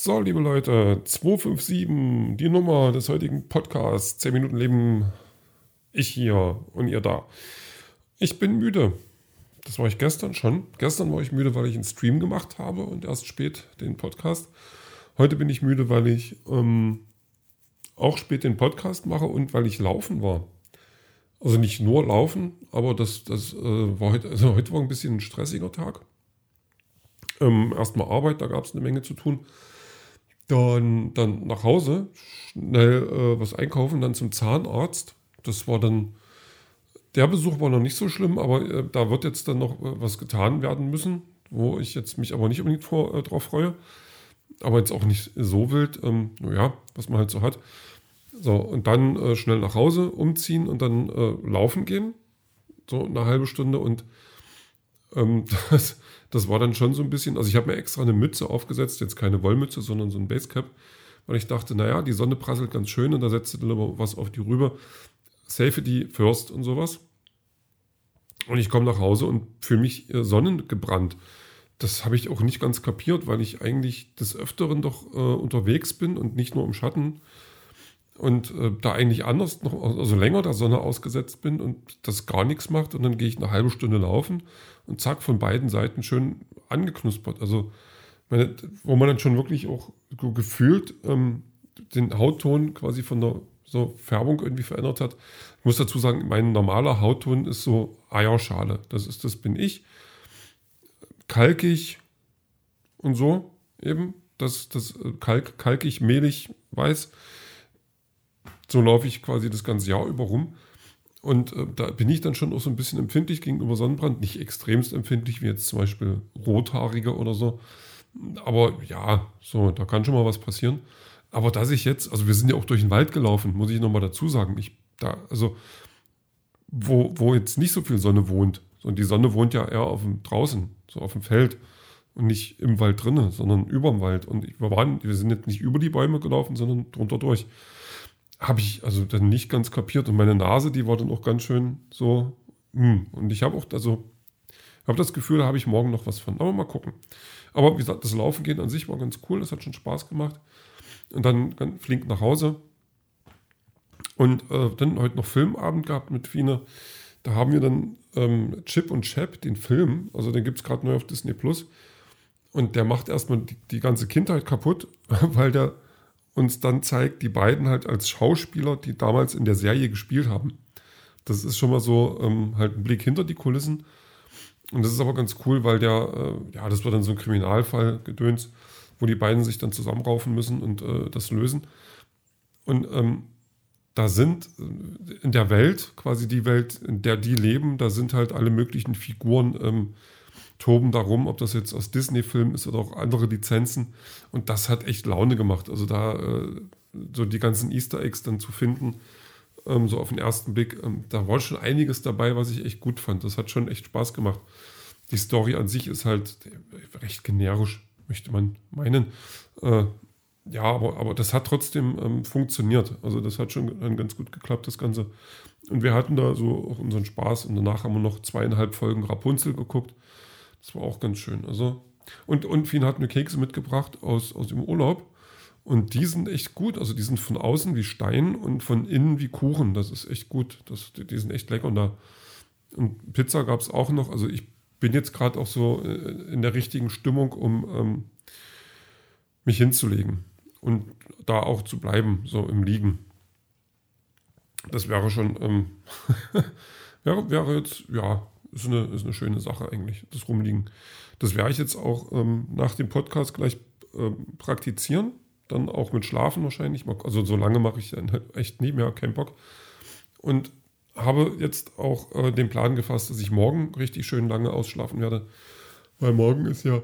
So, liebe Leute, 257, die Nummer des heutigen Podcasts. 10 Minuten Leben. Ich hier und ihr da. Ich bin müde. Das war ich gestern schon. Gestern war ich müde, weil ich einen Stream gemacht habe und erst spät den Podcast. Heute bin ich müde, weil ich ähm, auch spät den Podcast mache und weil ich laufen war. Also nicht nur laufen, aber das, das äh, war heute, also heute war ein bisschen ein stressiger Tag. Ähm, erstmal Arbeit, da gab es eine Menge zu tun. Dann, dann nach Hause, schnell äh, was einkaufen, dann zum Zahnarzt. Das war dann, der Besuch war noch nicht so schlimm, aber äh, da wird jetzt dann noch äh, was getan werden müssen, wo ich jetzt mich aber nicht unbedingt vor, äh, drauf freue. Aber jetzt auch nicht so wild, ähm, naja, was man halt so hat. So, und dann äh, schnell nach Hause umziehen und dann äh, laufen gehen. So eine halbe Stunde und ähm, das, das war dann schon so ein bisschen, also ich habe mir extra eine Mütze aufgesetzt, jetzt keine Wollmütze, sondern so ein Basecap, weil ich dachte, naja, die Sonne prasselt ganz schön und da setzt du dann aber was auf die rüber. Safety first und sowas. Und ich komme nach Hause und fühle mich äh, sonnengebrannt. Das habe ich auch nicht ganz kapiert, weil ich eigentlich des Öfteren doch äh, unterwegs bin und nicht nur im Schatten und äh, da eigentlich anders noch, also länger der Sonne ausgesetzt bin und das gar nichts macht und dann gehe ich eine halbe Stunde laufen und zack, von beiden Seiten schön angeknuspert. Also, meine, wo man dann schon wirklich auch gefühlt ähm, den Hautton quasi von der so Färbung irgendwie verändert hat. Ich muss dazu sagen, mein normaler Hautton ist so Eierschale. Das ist, das bin ich. Kalkig und so eben. Das, das äh, kalk, kalkig, mehlig, weiß. So laufe ich quasi das ganze Jahr über rum. Und äh, da bin ich dann schon auch so ein bisschen empfindlich gegenüber Sonnenbrand. Nicht extremst empfindlich, wie jetzt zum Beispiel Rothaarige oder so. Aber ja, so, da kann schon mal was passieren. Aber dass ich jetzt, also wir sind ja auch durch den Wald gelaufen, muss ich nochmal dazu sagen. Ich, da, also, wo, wo jetzt nicht so viel Sonne wohnt, und die Sonne wohnt ja eher auf dem, draußen, so auf dem Feld und nicht im Wald drinnen, sondern über dem Wald. Und wir, waren, wir sind jetzt nicht über die Bäume gelaufen, sondern drunter durch habe ich also dann nicht ganz kapiert. Und meine Nase, die war dann auch ganz schön so. Hm. Und ich habe auch, also, habe das Gefühl, da habe ich morgen noch was von. Aber mal gucken. Aber wie gesagt, das Laufen gehen an sich war ganz cool. Das hat schon Spaß gemacht. Und dann ganz flink nach Hause. Und äh, dann heute noch Filmabend gehabt mit Fine. Da haben wir dann ähm, Chip und Chap, den Film. Also den gibt es gerade neu auf Disney Plus. Und der macht erstmal die, die ganze Kindheit kaputt, weil der uns dann zeigt, die beiden halt als Schauspieler, die damals in der Serie gespielt haben. Das ist schon mal so ähm, halt ein Blick hinter die Kulissen. Und das ist aber ganz cool, weil der, äh, ja, das wird dann so ein Kriminalfall gedöns, wo die beiden sich dann zusammenraufen müssen und äh, das lösen. Und ähm, da sind äh, in der Welt, quasi die Welt, in der die leben, da sind halt alle möglichen Figuren ähm, toben darum, ob das jetzt aus Disney-Filmen ist oder auch andere Lizenzen. Und das hat echt Laune gemacht. Also da äh, so die ganzen Easter Eggs dann zu finden, ähm, so auf den ersten Blick, ähm, da war schon einiges dabei, was ich echt gut fand. Das hat schon echt Spaß gemacht. Die Story an sich ist halt recht generisch, möchte man meinen. Äh, ja, aber, aber das hat trotzdem ähm, funktioniert. Also das hat schon ganz gut geklappt, das Ganze. Und wir hatten da so auch unseren Spaß und danach haben wir noch zweieinhalb Folgen Rapunzel geguckt. Das war auch ganz schön. Also, und, und Fien hat mir Kekse mitgebracht aus, aus dem Urlaub. Und die sind echt gut. Also die sind von außen wie Stein und von innen wie Kuchen. Das ist echt gut. Das, die sind echt lecker. Und, da, und Pizza gab es auch noch. Also ich bin jetzt gerade auch so äh, in der richtigen Stimmung, um ähm, mich hinzulegen und da auch zu bleiben, so im Liegen. Das wäre schon, ähm, wäre, wäre jetzt, ja, ist eine, ist eine schöne Sache eigentlich, das Rumliegen. Das werde ich jetzt auch ähm, nach dem Podcast gleich ähm, praktizieren. Dann auch mit Schlafen wahrscheinlich. Also so lange mache ich echt nie mehr, kein Bock. Und habe jetzt auch äh, den Plan gefasst, dass ich morgen richtig schön lange ausschlafen werde. Weil morgen ist ja,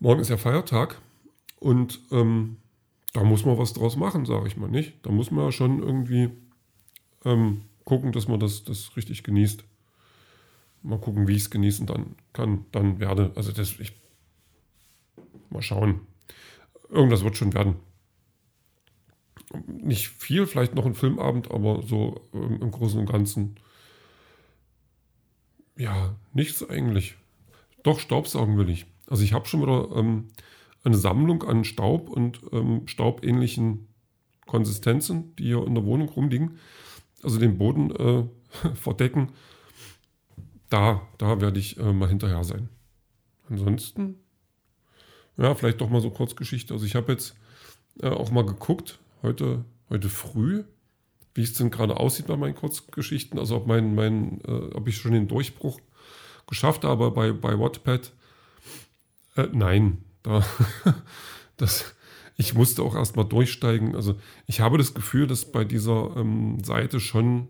morgen ist ja Feiertag. Und ähm, da muss man was draus machen, sage ich mal nicht. Da muss man ja schon irgendwie ähm, gucken, dass man das, das richtig genießt mal gucken, wie ich es genießen dann kann, dann werde. Also das, ich mal schauen. Irgendwas wird schon werden. Nicht viel, vielleicht noch ein Filmabend, aber so ähm, im Großen und Ganzen ja, nichts eigentlich. Doch, Staubsaugen will ich. Also ich habe schon wieder ähm, eine Sammlung an Staub und ähm, staubähnlichen Konsistenzen, die hier in der Wohnung rumliegen, also den Boden äh, verdecken. Da, da werde ich äh, mal hinterher sein. Ansonsten, ja, vielleicht doch mal so Kurzgeschichte. Also ich habe jetzt äh, auch mal geguckt, heute, heute früh, wie es denn gerade aussieht bei meinen Kurzgeschichten. Also ob, mein, mein, äh, ob ich schon den Durchbruch geschafft habe bei, bei Wattpad. Äh, nein, da, das, ich musste auch erstmal durchsteigen. Also ich habe das Gefühl, dass bei dieser ähm, Seite schon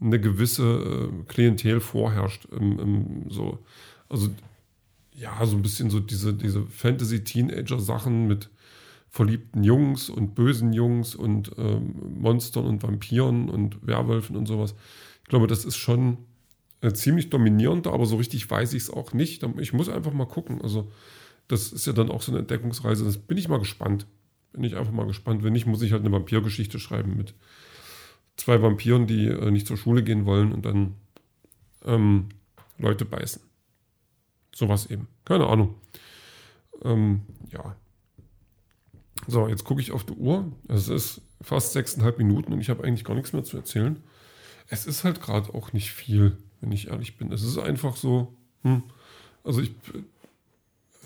eine gewisse äh, Klientel vorherrscht. Im, im, so. Also ja, so ein bisschen so diese, diese Fantasy-Teenager-Sachen mit verliebten Jungs und bösen Jungs und ähm, Monstern und Vampiren und Werwölfen und sowas. Ich glaube, das ist schon äh, ziemlich dominierend, aber so richtig weiß ich es auch nicht. Ich muss einfach mal gucken. Also, das ist ja dann auch so eine Entdeckungsreise. Das bin ich mal gespannt. Bin ich einfach mal gespannt. Wenn nicht, muss ich halt eine Vampirgeschichte schreiben mit zwei Vampiren, die äh, nicht zur Schule gehen wollen und dann ähm, Leute beißen. Sowas eben. Keine Ahnung. Ähm, ja. So, jetzt gucke ich auf die Uhr. Es ist fast sechseinhalb Minuten und ich habe eigentlich gar nichts mehr zu erzählen. Es ist halt gerade auch nicht viel, wenn ich ehrlich bin. Es ist einfach so, hm, also ich,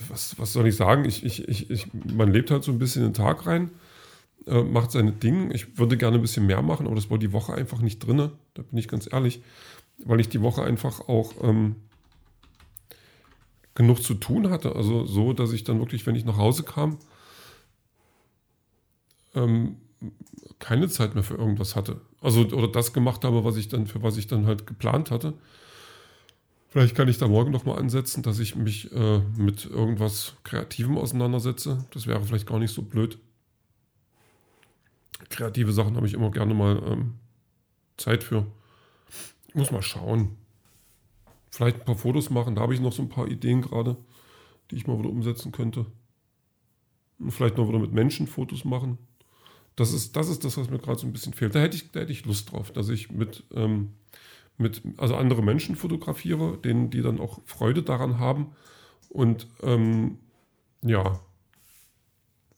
was, was soll ich sagen? Ich, ich, ich, ich, man lebt halt so ein bisschen den Tag rein, äh, macht seine Dinge. Ich würde gerne ein bisschen mehr machen, aber das war die Woche einfach nicht drin. Da bin ich ganz ehrlich, weil ich die Woche einfach auch ähm, genug zu tun hatte. Also so, dass ich dann wirklich, wenn ich nach Hause kam, ähm, keine Zeit mehr für irgendwas hatte. Also oder das gemacht habe, was ich dann, für was ich dann halt geplant hatte. Vielleicht kann ich da morgen nochmal ansetzen, dass ich mich äh, mit irgendwas Kreativem auseinandersetze. Das wäre vielleicht gar nicht so blöd. Kreative Sachen habe ich immer gerne mal ähm, Zeit für. Ich muss mal schauen. Vielleicht ein paar Fotos machen. Da habe ich noch so ein paar Ideen gerade, die ich mal wieder umsetzen könnte. Und vielleicht noch wieder mit Menschen Fotos machen. Das ist, das ist das, was mir gerade so ein bisschen fehlt. Da hätte ich, da hätte ich Lust drauf, dass ich mit, ähm, mit also andere Menschen fotografiere, denen, die dann auch Freude daran haben. Und ähm, ja,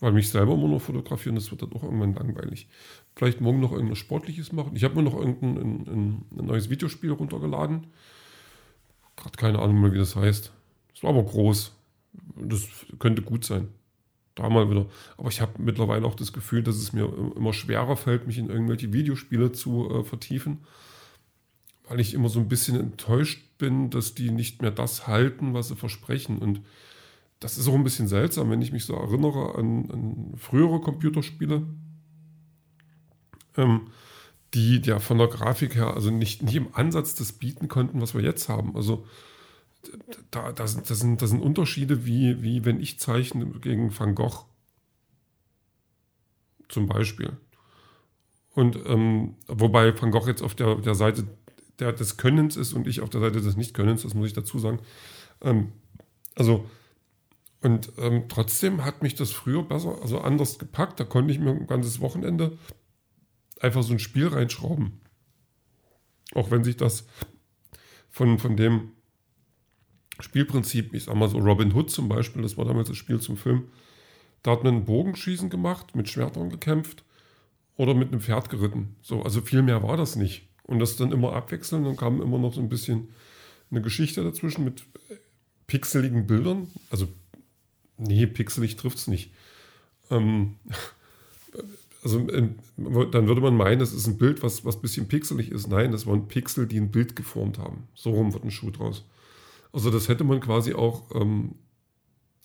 weil mich selber immer nur fotografieren, das wird dann auch irgendwann langweilig. Vielleicht morgen noch irgendwas Sportliches machen. Ich habe mir noch irgendein ein, ein, neues Videospiel runtergeladen. Gerade keine Ahnung mehr, wie das heißt. Es war aber groß. Das könnte gut sein da mal wieder. Aber ich habe mittlerweile auch das Gefühl, dass es mir immer schwerer fällt, mich in irgendwelche Videospiele zu äh, vertiefen, weil ich immer so ein bisschen enttäuscht bin, dass die nicht mehr das halten, was sie versprechen. Und das ist auch ein bisschen seltsam, wenn ich mich so erinnere an, an frühere Computerspiele, ähm, die ja von der Grafik her also nicht, nicht im Ansatz das bieten konnten, was wir jetzt haben. Also da, das, das, sind, das sind Unterschiede, wie, wie wenn ich zeichne gegen Van Gogh. Zum Beispiel. Und ähm, wobei Van Gogh jetzt auf der, der Seite der, des Könnens ist und ich auf der Seite des Nicht-Könnens, das muss ich dazu sagen. Ähm, also, und ähm, trotzdem hat mich das früher besser, also anders gepackt. Da konnte ich mir ein ganzes Wochenende einfach so ein Spiel reinschrauben. Auch wenn sich das von, von dem Spielprinzip, ich sag mal so Robin Hood zum Beispiel, das war damals das Spiel zum Film, da hat man ein Bogenschießen gemacht, mit Schwertern gekämpft oder mit einem Pferd geritten. So, also viel mehr war das nicht. Und das dann immer abwechselnd, dann kam immer noch so ein bisschen eine Geschichte dazwischen mit pixeligen Bildern. Also, nee, pixelig trifft es nicht. Ähm, also, ähm, dann würde man meinen, das ist ein Bild, was, was ein bisschen pixelig ist. Nein, das waren Pixel, die ein Bild geformt haben. So rum wird ein Schuh draus. Also das hätte man quasi auch ähm,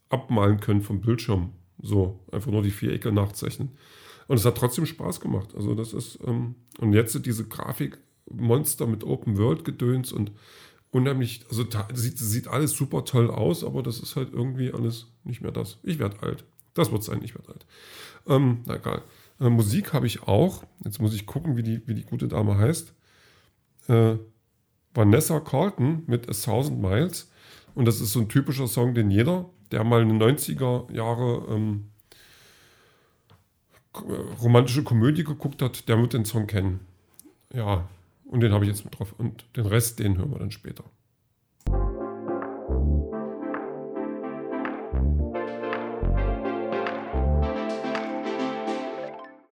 abmalen können vom Bildschirm. So, einfach nur die Vierecke nachzeichnen. Und es hat trotzdem Spaß gemacht. Also das ist, ähm, und jetzt diese Grafikmonster mit Open World Gedöns und unheimlich, also sieht, sieht alles super toll aus, aber das ist halt irgendwie alles nicht mehr das. Ich werde alt. Das wird sein, ich werde alt. Ähm, na egal. Äh, Musik habe ich auch. Jetzt muss ich gucken, wie die, wie die gute Dame heißt. Äh, Vanessa Carlton mit A Thousand Miles. Und das ist so ein typischer Song, den jeder, der mal eine 90er Jahre ähm, romantische Komödie geguckt hat, der wird den Song kennen. Ja, und den habe ich jetzt mit drauf. Und den Rest, den hören wir dann später.